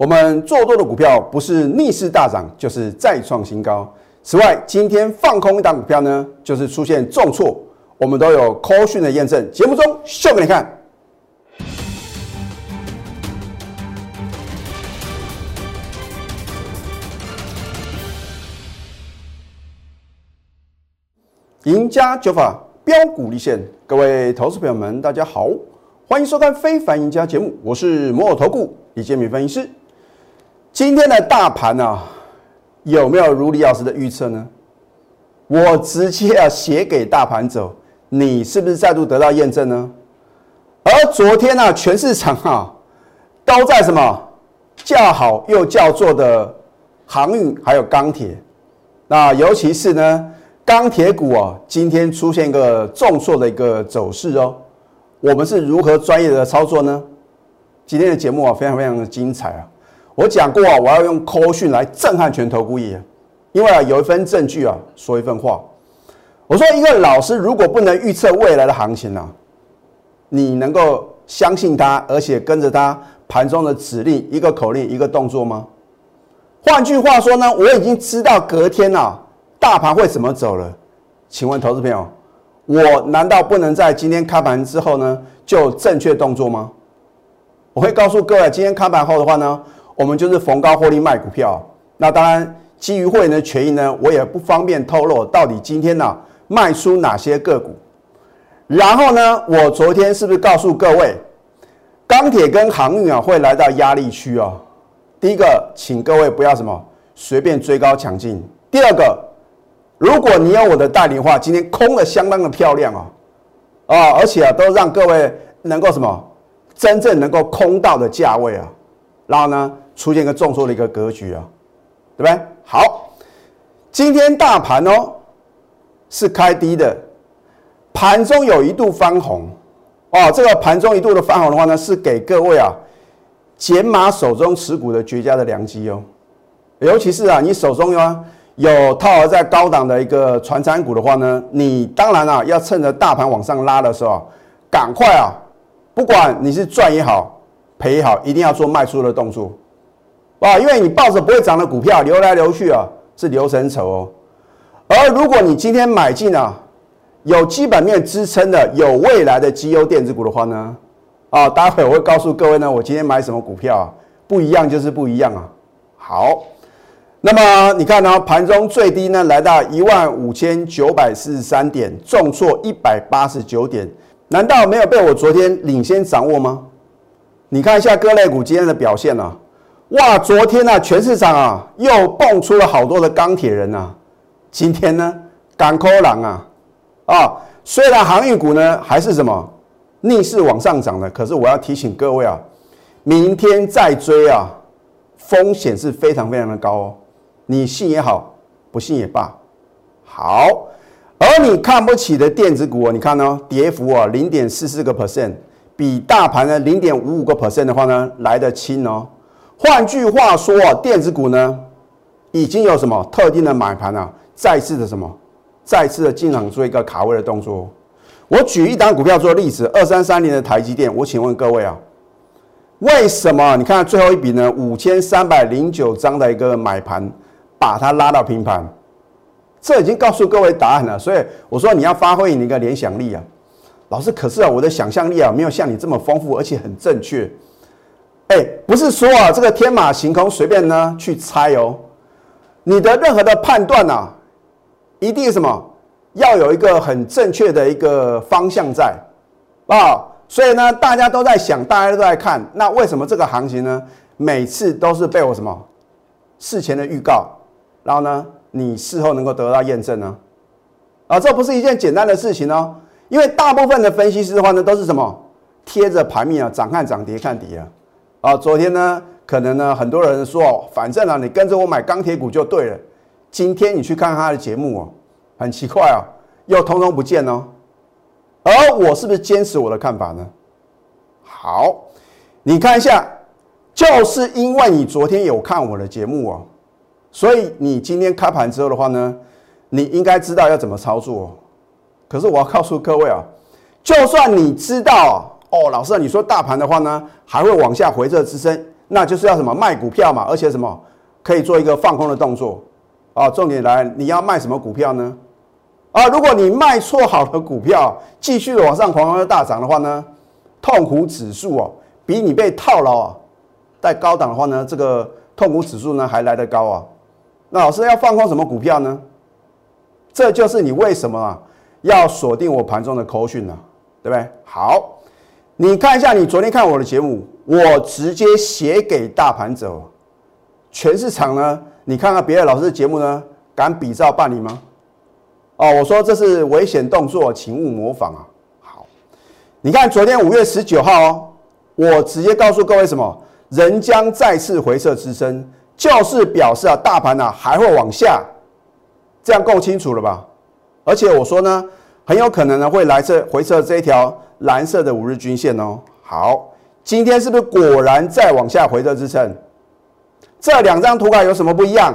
我们做多的股票不是逆势大涨，就是再创新高。此外，今天放空一档股票呢，就是出现重挫，我们都有 call 讯的验证，节目中秀给你看。赢家九法标股立现，各位投资朋友们，大家好，欢迎收看《非凡赢家》节目，我是摩尔投顾李建民分析师。今天的大盘呢，有没有如李老师的预测呢？我直接要写给大盘走，你是不是再度得到验证呢？而昨天呢，全市场啊都在什么叫好又叫座的航运还有钢铁，那尤其是呢。钢铁股啊，今天出现一个重挫的一个走势哦。我们是如何专业的操作呢？今天的节目啊，非常非常的精彩啊！我讲过啊，我要用扣讯来震撼全投顾业，因为啊，有一份证据啊，说一份话。我说，一个老师如果不能预测未来的行情啊，你能够相信他，而且跟着他盘中的指令，一个口令，一个动作吗？换句话说呢，我已经知道隔天啊。大盘会怎么走了？请问投资朋友，我难道不能在今天开盘之后呢就正确动作吗？我会告诉各位，今天开盘后的话呢，我们就是逢高获利卖股票。那当然，基于会员的权益呢，我也不方便透露到底今天呢卖出哪些个股。然后呢，我昨天是不是告诉各位，钢铁跟航运啊会来到压力区啊？第一个，请各位不要什么随便追高抢进。第二个。如果你有我的带领的话，今天空的相当的漂亮啊，啊，而且啊，都让各位能够什么，真正能够空到的价位啊，然后呢，出现一个重挫的一个格局啊，对不对？好，今天大盘哦是开低的，盘中有一度翻红，哦，这个盘中一度的翻红的话呢，是给各位啊减码手中持股的绝佳的良机哦，尤其是啊，你手中有。有套在高档的一个传产股的话呢，你当然啊要趁着大盘往上拉的时候，赶快啊，不管你是赚也好，赔也好，一定要做卖出的动作，啊，因为你抱着不会涨的股票流来流去啊，是流成丑哦。而如果你今天买进啊，有基本面支撑的、有未来的绩优电子股的话呢，啊，待会我会告诉各位呢，我今天买什么股票啊，不一样就是不一样啊。好。那么你看呢？盘中最低呢来到一万五千九百四十三点，重挫一百八十九点，难道没有被我昨天领先掌握吗？你看一下各类股今天的表现啊，哇，昨天呢全市场啊又蹦出了好多的钢铁人啊，今天呢港口狼啊啊，虽然航运股呢还是什么逆势往上涨的，可是我要提醒各位啊，明天再追啊，风险是非常非常的高哦。你信也好，不信也罢，好。而你看不起的电子股，你看呢？跌幅啊，零点四四个 percent，比大盘的零点五五个 percent 的话呢，来得轻哦。换句话说啊，电子股呢，已经有什么特定的买盘啊，再次的什么，再次的进场做一个卡位的动作。我举一档股票做例子，二三三零的台积电，我请问各位啊。为什么？你看最后一笔呢？五千三百零九张的一个买盘。把它拉到平盘，这已经告诉各位答案了。所以我说你要发挥你的一个联想力啊，老师。可是啊，我的想象力啊没有像你这么丰富，而且很正确。哎，不是说啊这个天马行空随便呢去猜哦，你的任何的判断呐，一定什么要有一个很正确的一个方向在啊。所以呢，大家都在想，大家都在看，那为什么这个行情呢，每次都是被我什么事前的预告？然后呢，你事后能够得到验证呢？啊，这不是一件简单的事情哦。因为大部分的分析师的话呢，都是什么贴着盘面啊，涨看涨，跌看跌啊。啊，昨天呢，可能呢，很多人说，反正啊，你跟着我买钢铁股就对了。今天你去看他的节目哦，很奇怪啊，又通通不见哦。而我是不是坚持我的看法呢？好，你看一下，就是因为你昨天有看我的节目哦。所以你今天开盘之后的话呢，你应该知道要怎么操作。可是我要告诉各位啊，就算你知道哦，老师啊你说大盘的话呢，还会往下回撤支撑，那就是要什么卖股票嘛，而且什么可以做一个放空的动作啊。重点来，你要卖什么股票呢？啊，如果你卖错好的股票，继续的往上狂狂大涨的话呢，痛苦指数哦，比你被套牢啊，在高档的话呢，这个痛苦指数呢还来得高啊。那老师要放空什么股票呢？这就是你为什么啊要锁定我盘中的口讯呢？对不对？好，你看一下，你昨天看我的节目，我直接写给大盘者，全市场呢，你看看别的老师的节目呢，敢比照办理吗？哦，我说这是危险动作，请勿模仿啊。好，你看昨天五月十九号哦，我直接告诉各位什么？人将再次回撤支撑，就是表示啊，大盘呢还会往下，这样够清楚了吧？而且我说呢。很有可能呢会来这回撤这一条蓝色的五日均线哦。好，今天是不是果然再往下回撤支撑？这两张图卡有什么不一样？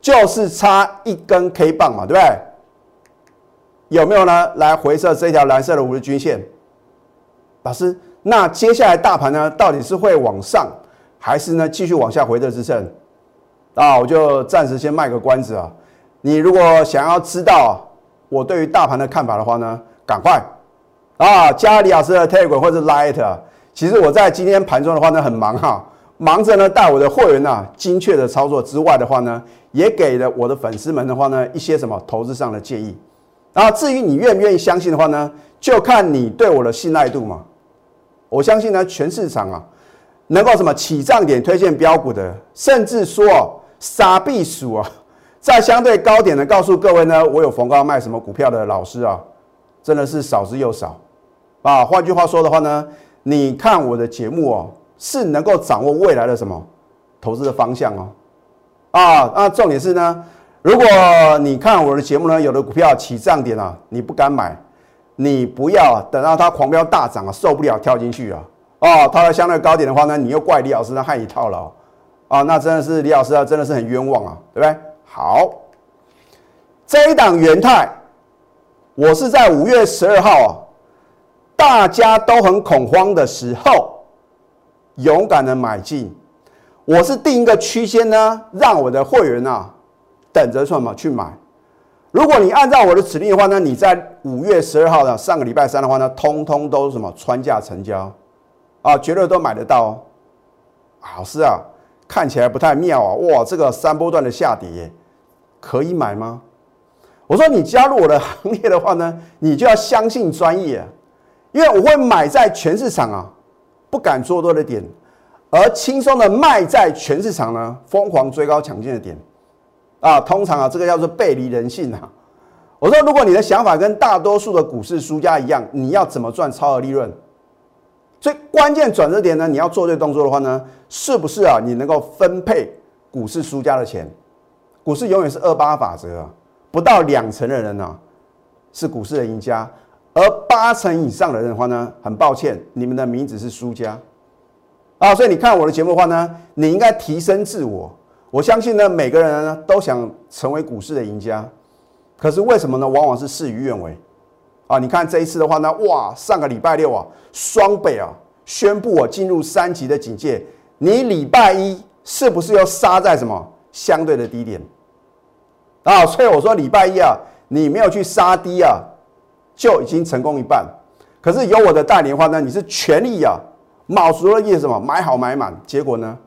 就是差一根 K 棒嘛，对不对？有没有呢？来回撤这条蓝色的五日均线。老师，那接下来大盘呢，到底是会往上，还是呢继续往下回撤支撑？啊，我就暂时先卖个关子啊。你如果想要知道。我对于大盘的看法的话呢，赶快啊加里老师的 Take 或者 Light。其实我在今天盘中的话呢，很忙哈，忙着呢带我的会员呐精确的操作之外的话呢，也给了我的粉丝们的话呢一些什么投资上的建议。然后至于你愿不愿意相信的话呢，就看你对我的信赖度嘛。我相信呢，全市场啊能够什么起涨点推荐标股的，甚至说傻避暑啊。在相对高点的告诉各位呢，我有逢高卖什么股票的老师啊，真的是少之又少啊。换句话说的话呢，你看我的节目哦，是能够掌握未来的什么投资的方向哦。啊，那重点是呢，如果你看我的节目呢，有的股票起涨点啊，你不敢买，你不要等到它狂飙大涨啊，受不了跳进去啊。哦，它的相对高点的话呢，你又怪李老师呢害你套牢啊，那真的是李老师啊，真的是很冤枉啊，对不对？好，这一档元泰，我是在五月十二号啊，大家都很恐慌的时候，勇敢的买进。我是定一个区间呢，让我的会员啊等着什么去买。如果你按照我的指令的话呢，你在五月十二号的上个礼拜三的话呢，通通都什么穿价成交啊，绝对都买得到。老师啊，看起来不太妙啊，哇，这个三波段的下跌。可以买吗？我说你加入我的行列的话呢，你就要相信专业，因为我会买在全市场啊不敢做多的点，而轻松的卖在全市场呢疯狂追高抢进的点啊。通常啊，这个叫做背离人性啊。我说，如果你的想法跟大多数的股市输家一样，你要怎么赚超额利润？所以关键转折点呢，你要做对动作的话呢，是不是啊？你能够分配股市输家的钱？股市永远是二八法则啊，不到两成的人呢是股市的赢家，而八成以上的人的话呢，很抱歉，你们的名字是输家啊。所以你看我的节目的话呢，你应该提升自我。我相信呢，每个人呢都想成为股市的赢家，可是为什么呢？往往是事与愿违啊。你看这一次的话呢，哇，上个礼拜六啊，双北啊宣布我进入三级的警戒，你礼拜一是不是又杀在什么？相对的低点啊，所以我说礼拜一啊，你没有去杀低啊，就已经成功一半。可是有我的带领的话呢，你是全力啊，卯足了意什么买好买满，结果呢，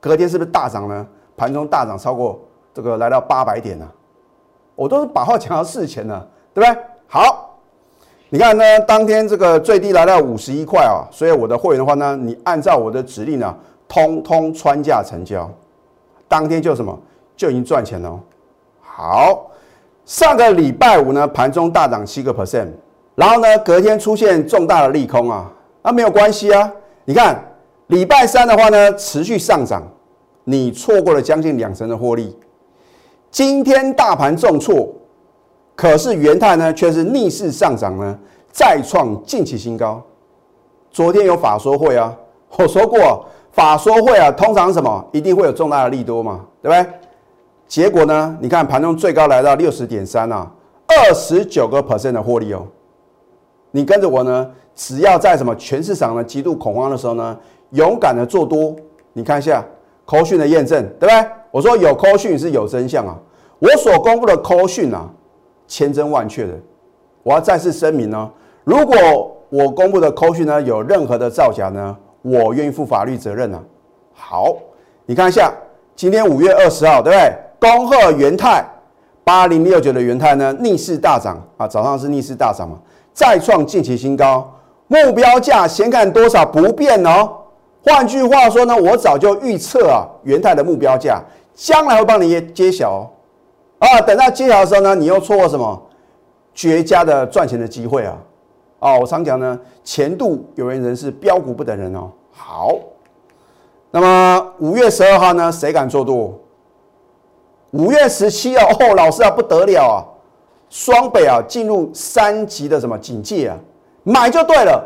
隔天是不是大涨呢？盘中大涨超过这个来到八百点呢？我都是把话讲到事前了，对不对？好，你看呢，当天这个最低来到五十一块啊，所以我的会员的话呢，你按照我的指令呢，通通穿价成交。当天就什么就已经赚钱了。好，上个礼拜五呢，盘中大涨七个 percent，然后呢，隔天出现重大的利空啊，那没有关系啊。你看礼拜三的话呢，持续上涨，你错过了将近两成的获利。今天大盘重挫，可是元泰呢却是逆势上涨呢，再创近期新高。昨天有法说会啊，我说过。法说会啊，通常什么一定会有重大的利多嘛，对不对？结果呢？你看盘中最高来到六十点三啊，二十九个 percent 的获利哦。你跟着我呢，只要在什么全市场呢极度恐慌的时候呢，勇敢的做多，你看一下扣讯的验证，对不对？我说有扣讯是有真相啊，我所公布的扣讯啊，千真万确的。我要再次声明呢，如果我公布的扣讯呢有任何的造假呢，我愿意负法律责任啊。好，你看一下，今天五月二十号，对不对？恭贺元泰八零六九的元泰呢逆势大涨啊，早上是逆势大涨嘛，再创近期新高。目标价先看多少不变哦。换句话说呢，我早就预测啊，元泰的目标价将来会帮你揭晓哦。啊，等到揭晓的时候呢，你又错过什么绝佳的赚钱的机会啊？哦，我常讲呢，前度有缘人是标股不等人哦。好，那么五月十二号呢，谁敢做多？五月十七号哦，老师啊，不得了啊，双北啊进入三级的什么警戒啊？买就对了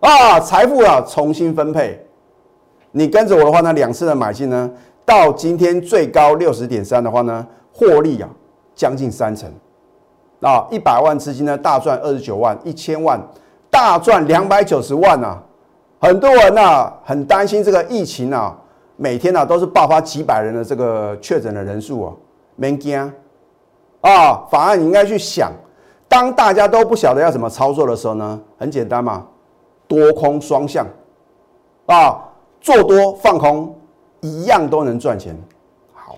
啊，财富啊重新分配。你跟着我的话呢，两次的买进呢，到今天最高六十点三的话呢，获利啊将近三成啊，一百万资金呢大赚二十九万，一千万大赚两百九十万啊。很多人呐很担心这个疫情啊，每天呐都是爆发几百人的这个确诊的人数啊，没惊啊，反而你应该去想。当大家都不晓得要怎么操作的时候呢，很简单嘛，多空双向啊，做多放空一样都能赚钱。好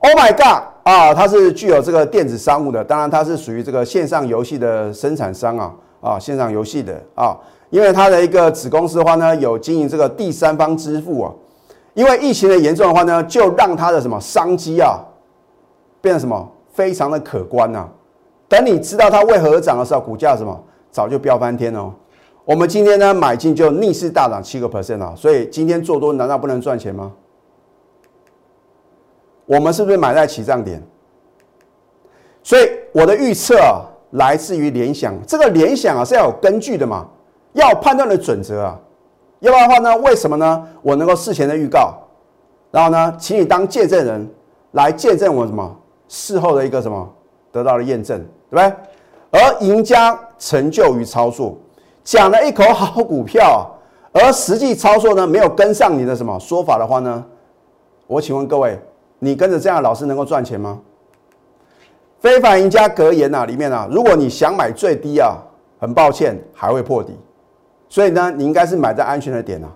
，Oh my God 啊，它是具有这个电子商务的，当然它是属于这个线上游戏的生产商啊啊，线上游戏的啊，因为它的一个子公司的话呢，有经营这个第三方支付啊，因为疫情的严重的话呢，就让它的什么商机啊，变得什么非常的可观呐。等你知道它为何而涨的时候，股价什么早就飙翻天哦。我们今天呢买进就逆势大涨七个 percent 啊，所以今天做多难道不能赚钱吗？我们是不是买在起涨点？所以我的预测啊，来自于联想，这个联想啊是要有根据的嘛，要判断的准则啊，要不然的话呢，为什么呢？我能够事前的预告，然后呢，请你当见证人来见证我什么事后的一个什么？得到了验证，对不对？而赢家成就于操作，讲了一口好股票，而实际操作呢没有跟上你的什么说法的话呢？我请问各位，你跟着这样的老师能够赚钱吗？非凡赢家格言呐，里面啊，如果你想买最低啊，很抱歉还会破底，所以呢，你应该是买在安全的点啊。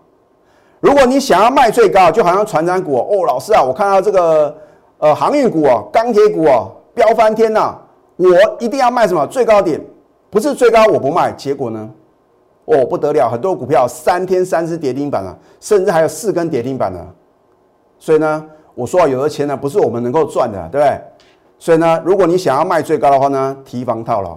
如果你想要卖最高，就好像船长股哦，老师啊，我看到这个呃航运股啊，钢铁股啊。飙翻天呐！我一定要卖什么最高点？不是最高我不卖，结果呢？哦不得了，很多股票三天三只跌停板了，甚至还有四根跌停板了。所以呢，我说有的钱呢不是我们能够赚的，对不对？所以呢，如果你想要卖最高的话呢，提防套牢。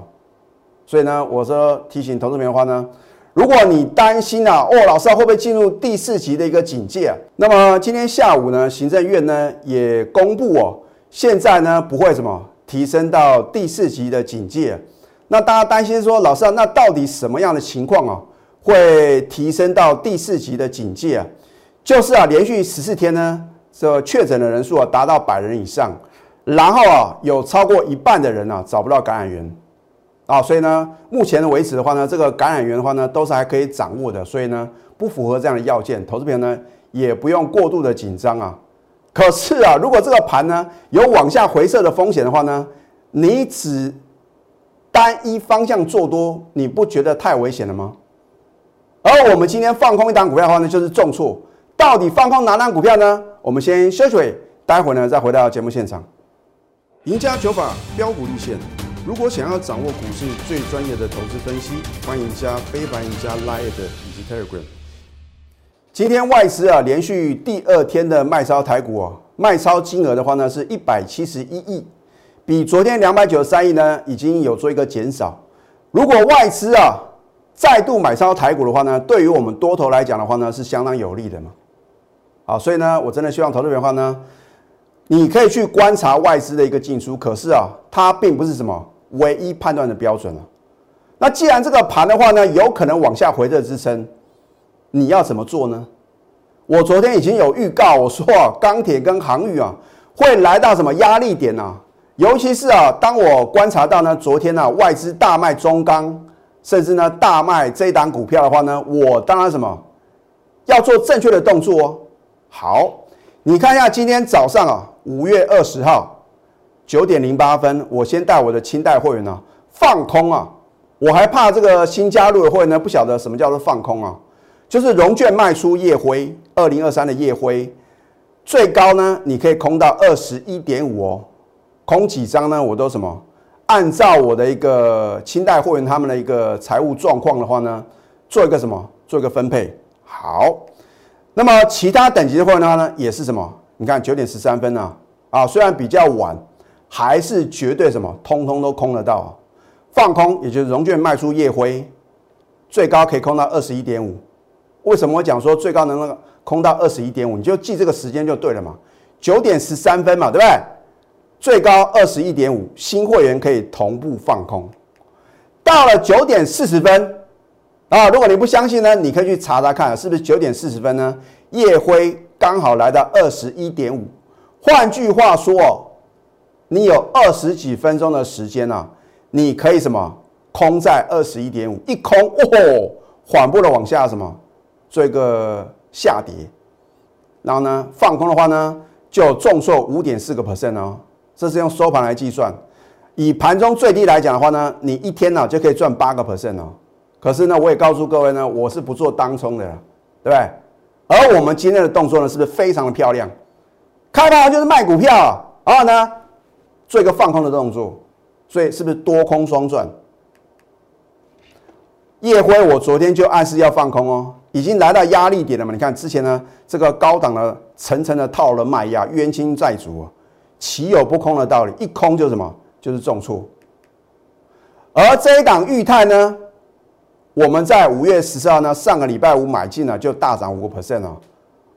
所以呢，我说提醒投资棉花呢，如果你担心啊，哦老师啊会不会进入第四级的一个警戒？那么今天下午呢，行政院呢也公布哦，现在呢不会什么。提升到第四级的警戒，那大家担心说，老师啊，那到底什么样的情况啊，会提升到第四级的警戒啊？就是啊，连续十四天呢，这确诊的人数啊达到百人以上，然后啊有超过一半的人啊找不到感染源啊，所以呢，目前的为止的话呢，这个感染源的话呢都是还可以掌握的，所以呢不符合这样的要件，投资朋友呢也不用过度的紧张啊。可是啊，如果这个盘呢有往下回撤的风险的话呢，你只单一方向做多，你不觉得太危险了吗？而我们今天放空一档股票的话呢，就是重挫。到底放空哪档股票呢？我们先休息，待会呢再回到节目现场。赢家九法标股立线，如果想要掌握股市最专业的投资分析，欢迎加非凡、赢家 Line 以及 Telegram。今天外资啊连续第二天的卖超台股啊，卖超金额的话呢是一百七十一亿，比昨天两百九十三亿呢已经有做一个减少。如果外资啊再度买超台股的话呢，对于我们多头来讲的话呢是相当有利的嘛。好，所以呢我真的希望投资人的话呢，你可以去观察外资的一个进出，可是啊它并不是什么唯一判断的标准了。那既然这个盘的话呢有可能往下回撤支撑。你要怎么做呢？我昨天已经有预告，我说啊，钢铁跟航运啊会来到什么压力点呢？尤其是啊，当我观察到呢，昨天呢外资大卖中钢，甚至呢大卖这一档股票的话呢，我当然什么要做正确的动作哦。好，你看一下今天早上啊，五月二十号九点零八分，我先带我的清代会员呢放空啊，我还怕这个新加入的会员呢不晓得什么叫做放空啊，就是融券卖出夜辉二零二三的夜辉，最高呢你可以空到二十一点五哦，空几张呢我都什么？按照我的一个清代会员他们的一个财务状况的话呢，做一个什么？做一个分配。好，那么其他等级的会员的话呢，也是什么？你看九点十三分呢，啊，虽然比较晚，还是绝对什么，通通都空得到。放空，也就是融券卖出夜辉，最高可以空到二十一点五。为什么我讲说最高能够空到二十一点五？你就记这个时间就对了嘛，九点十三分嘛，对不对？最高二十一点五，新会员可以同步放空。到了九点四十分啊，如果你不相信呢，你可以去查查看，是不是九点四十分呢？夜辉刚好来到二十一点五。换句话说，你有二十几分钟的时间啊，你可以什么空在二十一点五，一空哦，缓步的往下什么做一个下跌，然后呢放空的话呢，就重挫五点四个 percent 哦。这是用收盘来计算，以盘中最低来讲的话呢，你一天呢就可以赚八个 percent 哦。可是呢，我也告诉各位呢，我是不做当冲的，对不对？而我们今天的动作呢，是不是非常的漂亮？开盘就是卖股票，然后呢做一个放空的动作，所以是不是多空双赚？夜辉我昨天就暗示要放空哦，已经来到压力点了嘛？你看之前呢，这个高档的层层的套了卖压，冤亲债主啊。岂有不空的道理？一空就是什么？就是重挫。而这一档裕泰呢，我们在五月十四号呢，上个礼拜五买进了，就大涨五个 percent 哦。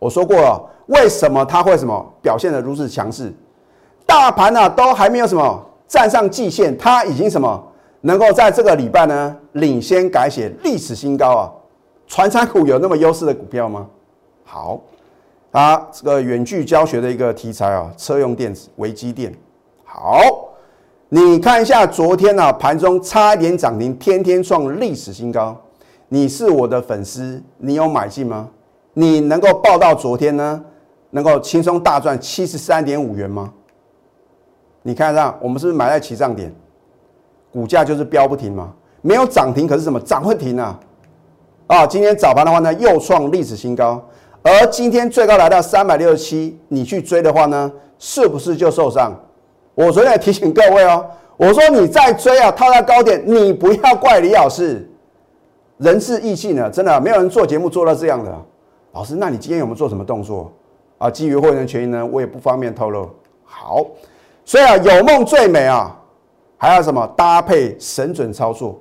我说过了，为什么它会什么表现的如此强势？大盘呢都还没有什么站上季线，它已经什么能够在这个礼拜呢领先改写历史新高啊？传产股有那么优势的股票吗？好。啊，这个远距教学的一个题材啊，车用电子、微机电。好，你看一下昨天呢，盘中差一点涨停，天天创历史新高。你是我的粉丝，你有买进吗？你能够报到昨天呢，能够轻松大赚七十三点五元吗？你看上我们是不是买在起涨点？股价就是飙不停嘛？没有涨停，可是什么涨不停啊？啊，今天早盘的话呢，又创历史新高。而今天最高来到三百六十七，你去追的话呢，是不是就受伤？我昨天也提醒各位哦，我说你再追啊，套在高点，你不要怪李老师，人是义气呢，真的没有人做节目做到这样的。老师，那你今天有没有做什么动作啊？基于会员权益呢，我也不方便透露。好，所以啊，有梦最美啊，还要什么搭配神准操作？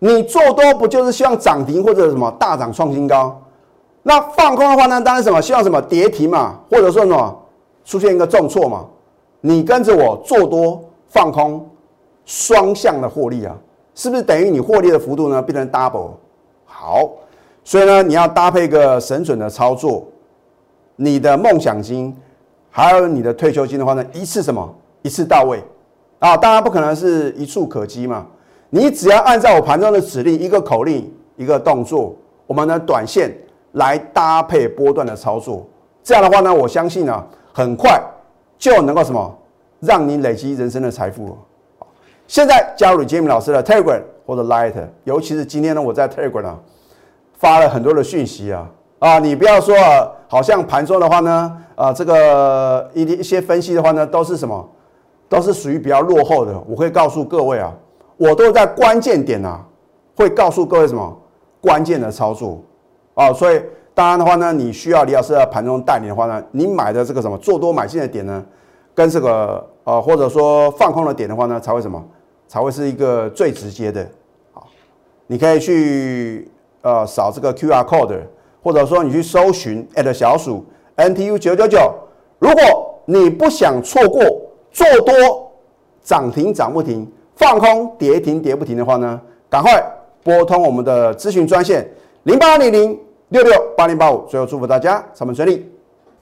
你做多不就是希望涨停或者什么大涨创新高？那放空的话呢？当然什么？希望什么跌停嘛，或者说什么出现一个重挫嘛？你跟着我做多放空，双向的获利啊，是不是等于你获利的幅度呢变成 double？好，所以呢，你要搭配一个神准的操作，你的梦想金还有你的退休金的话呢，一次什么一次到位啊？当然不可能是一触可及嘛。你只要按照我盘中的指令，一个口令，一个动作，我们的短线。来搭配波段的操作，这样的话呢，我相信呢，很快就能够什么，让你累积人生的财富。现在加入 Jimmy 老师的 Telegram 或者 Light，尤其是今天呢，我在 Telegram 啊发了很多的讯息啊啊，你不要说啊，好像盘中的话呢，啊这个一一些分析的话呢，都是什么，都是属于比较落后的。我会告诉各位啊，我都在关键点啊，会告诉各位什么关键的操作。哦，所以当然的话呢，你需要李老师在盘中带领的话呢，你买的这个什么做多买进的点呢，跟这个呃或者说放空的点的话呢，才会什么才会是一个最直接的。好，你可以去呃扫这个 Q R code，或者说你去搜寻 at 小鼠 N T U 九九九。如果你不想错过做多涨停涨不停，放空跌停跌不停的话呢，赶快拨通我们的咨询专线零八零零。六六八零八五，最后祝福大家上班顺利。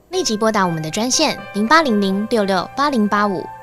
立即拨打我们的专线零八零零六六八零八五。